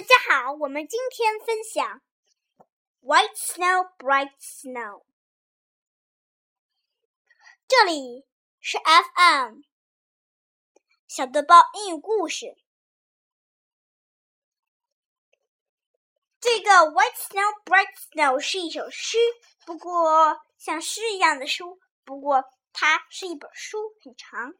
大家好，我们今天分享 White Snow, Bright Snow。这里是 FM 小豆包英语故事。这个 White Snow, Bright Snow 是一首诗，不过像诗一样的书，不过它是一本书，很长。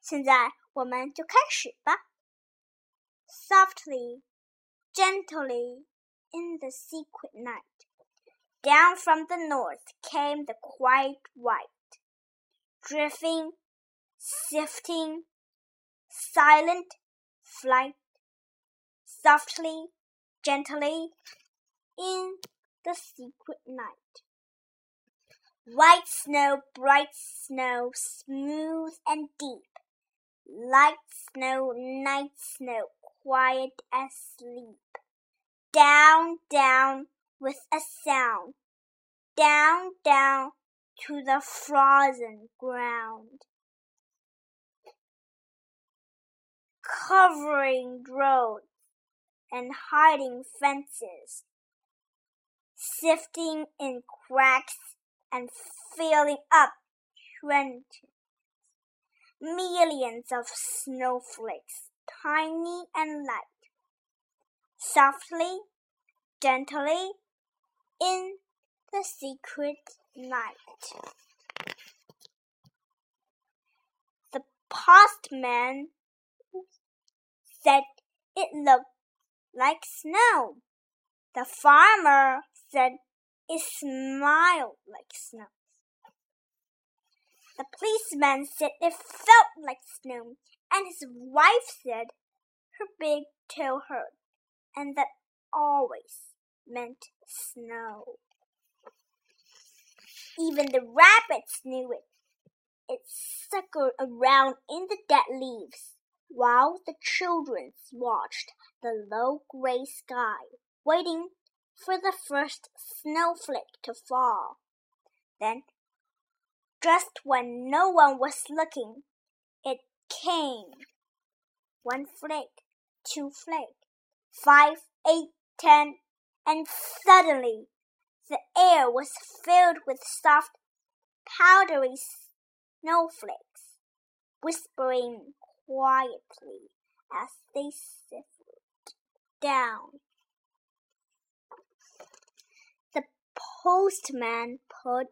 现在我们就开始吧。Softly, gently, in the secret night. Down from the north came the quiet white, drifting, sifting, silent flight, softly, gently, in the secret night. White snow, bright snow, smooth and deep, light snow, night snow, quiet as sleep. Down, down with a sound. Down, down to the frozen ground. Covering roads and hiding fences. Sifting in cracks and filling up trenches. Millions of snowflakes tiny and light, softly, gently, in the secret night. The postman said it looked like snow. The farmer said it smiled like snow. The policeman said it felt like snow, and his wife said her big toe hurt, and that always meant snow. Even the rabbits knew it. It suckered around in the dead leaves while the children watched the low gray sky, waiting for the first snowflake to fall. Then, just when no one was looking, it came. One flake, two flake, five, eight, ten, and suddenly the air was filled with soft, powdery snowflakes, whispering quietly as they sifted down. The postman put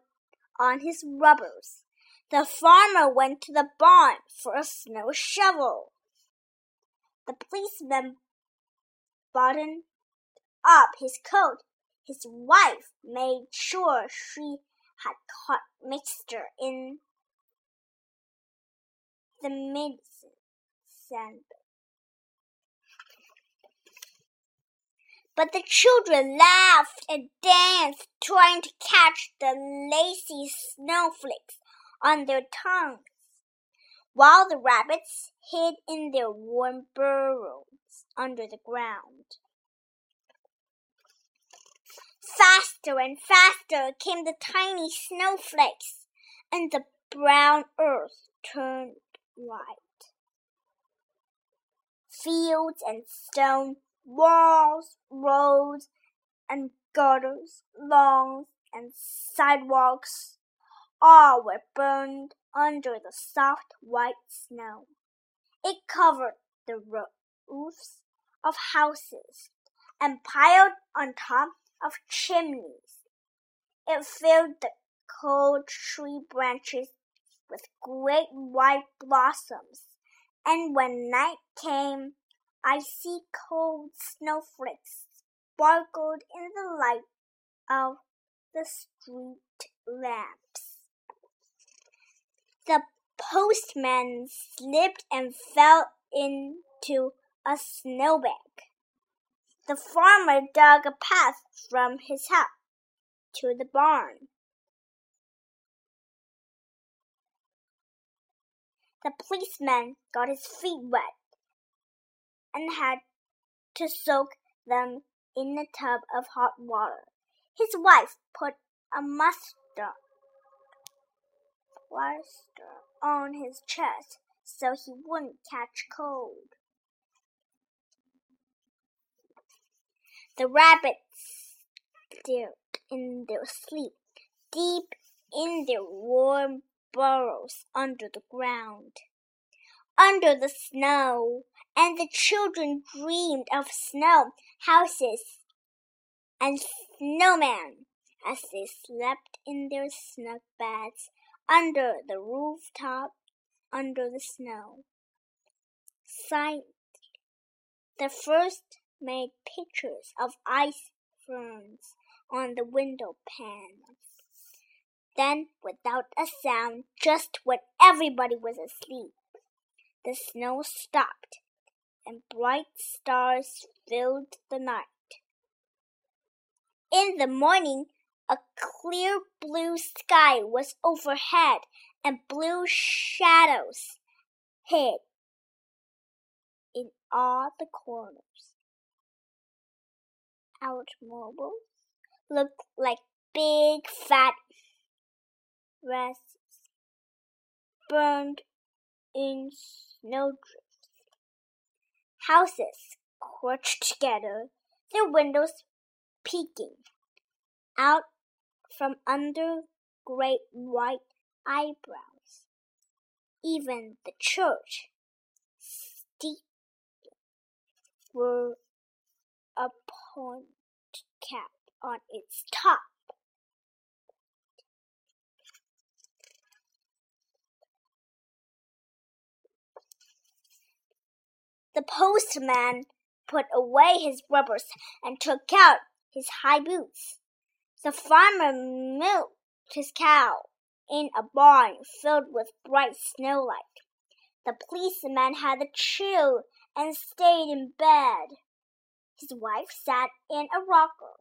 on his rubbers the farmer went to the barn for a snow shovel. The policeman buttoned up his coat. His wife made sure she had caught mixture in the medicine sandbag. But the children laughed and danced, trying to catch the lacy snowflakes on their tongues, while the rabbits hid in their warm burrows under the ground. Faster and faster came the tiny snowflakes, and the brown earth turned white. Fields and stone, walls, roads, and gutters, lawns, and sidewalks all were burned under the soft white snow. It covered the roofs of houses and piled on top of chimneys. It filled the cold tree branches with great white blossoms, and when night came, icy cold snowflakes sparkled in the light of the street lamps. The postman slipped and fell into a snowbank. The farmer dug a path from his house to the barn. The policeman got his feet wet and had to soak them in a tub of hot water. His wife put a mustard plaster on his chest so he wouldn't catch cold. The rabbits stared in their sleep, deep in their warm burrows under the ground, under the snow, and the children dreamed of snow houses and snowmen as they slept in their snug beds under the rooftop, under the snow. Signed, the first made pictures of ice ferns on the window panes. Then, without a sound, just when everybody was asleep, the snow stopped and bright stars filled the night. In the morning, a clear blue sky was overhead and blue shadows hid in all the corners. Automobiles looked like big fat rests burned in snowdrifts. Houses crouched together, their windows peeking out from under great white eyebrows. Even the church steep were a point cap on its top. The postman put away his rubbers and took out his high boots. The farmer milked his cow in a barn filled with bright snowlight. The policeman had a chill and stayed in bed. His wife sat in a rocker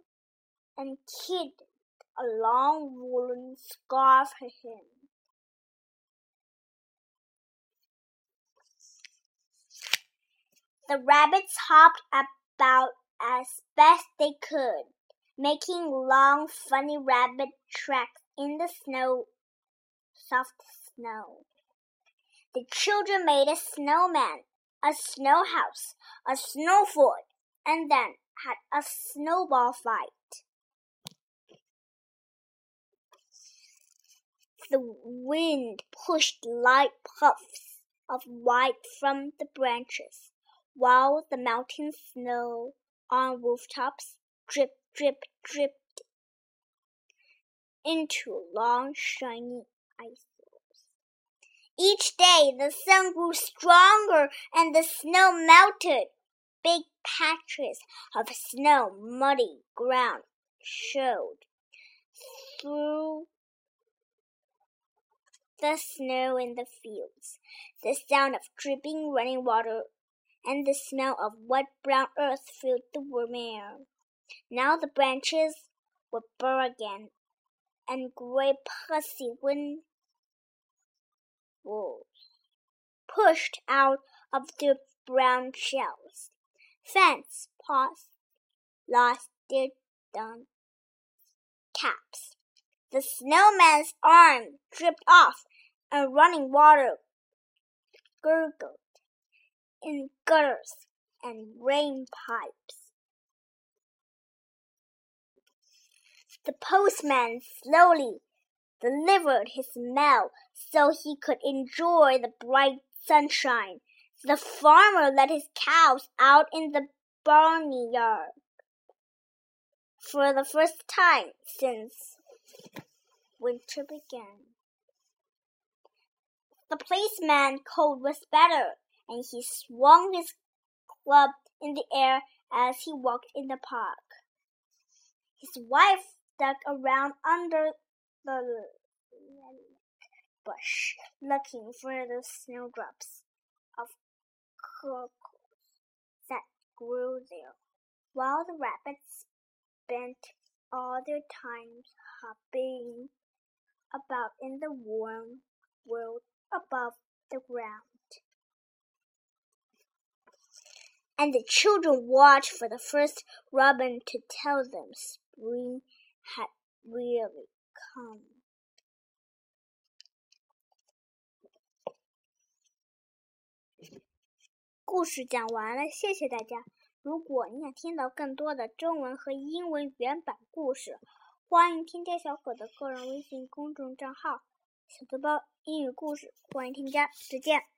and hid a long woolen scarf for him. The rabbits hopped about as best they could making long, funny rabbit tracks in the snow, soft snow. The children made a snowman, a snow house, a snow fort, and then had a snowball fight. The wind pushed light puffs of white from the branches, while the melting snow on rooftops dripped drip dripped into long shiny icicles. Each day the sun grew stronger and the snow melted. Big patches of snow muddy ground showed through the snow in the fields, the sound of dripping running water, and the smell of wet brown earth filled the warm air. Now the branches were bare again, and gray pussy wind wolves pushed out of their brown shells. Fence paws lost their dun caps. The snowman's arm dripped off, and running water gurgled in gutters and rain pipes. The postman slowly delivered his mail so he could enjoy the bright sunshine. The farmer let his cows out in the barnyard for the first time since winter began. The policeman's coat was better, and he swung his club in the air as he walked in the park. His wife dug around under the bush, looking for the snowdrops of cockles that grew there, while the rabbits spent all their time hopping about in the warm world above the ground. And the children watched for the first robin to tell them spring had really come. 故事讲完了，谢谢大家。如果你想听到更多的中文和英文原版故事，欢迎添加小可的个人微信公众账号“小豆包英语故事”。欢迎添加，再见。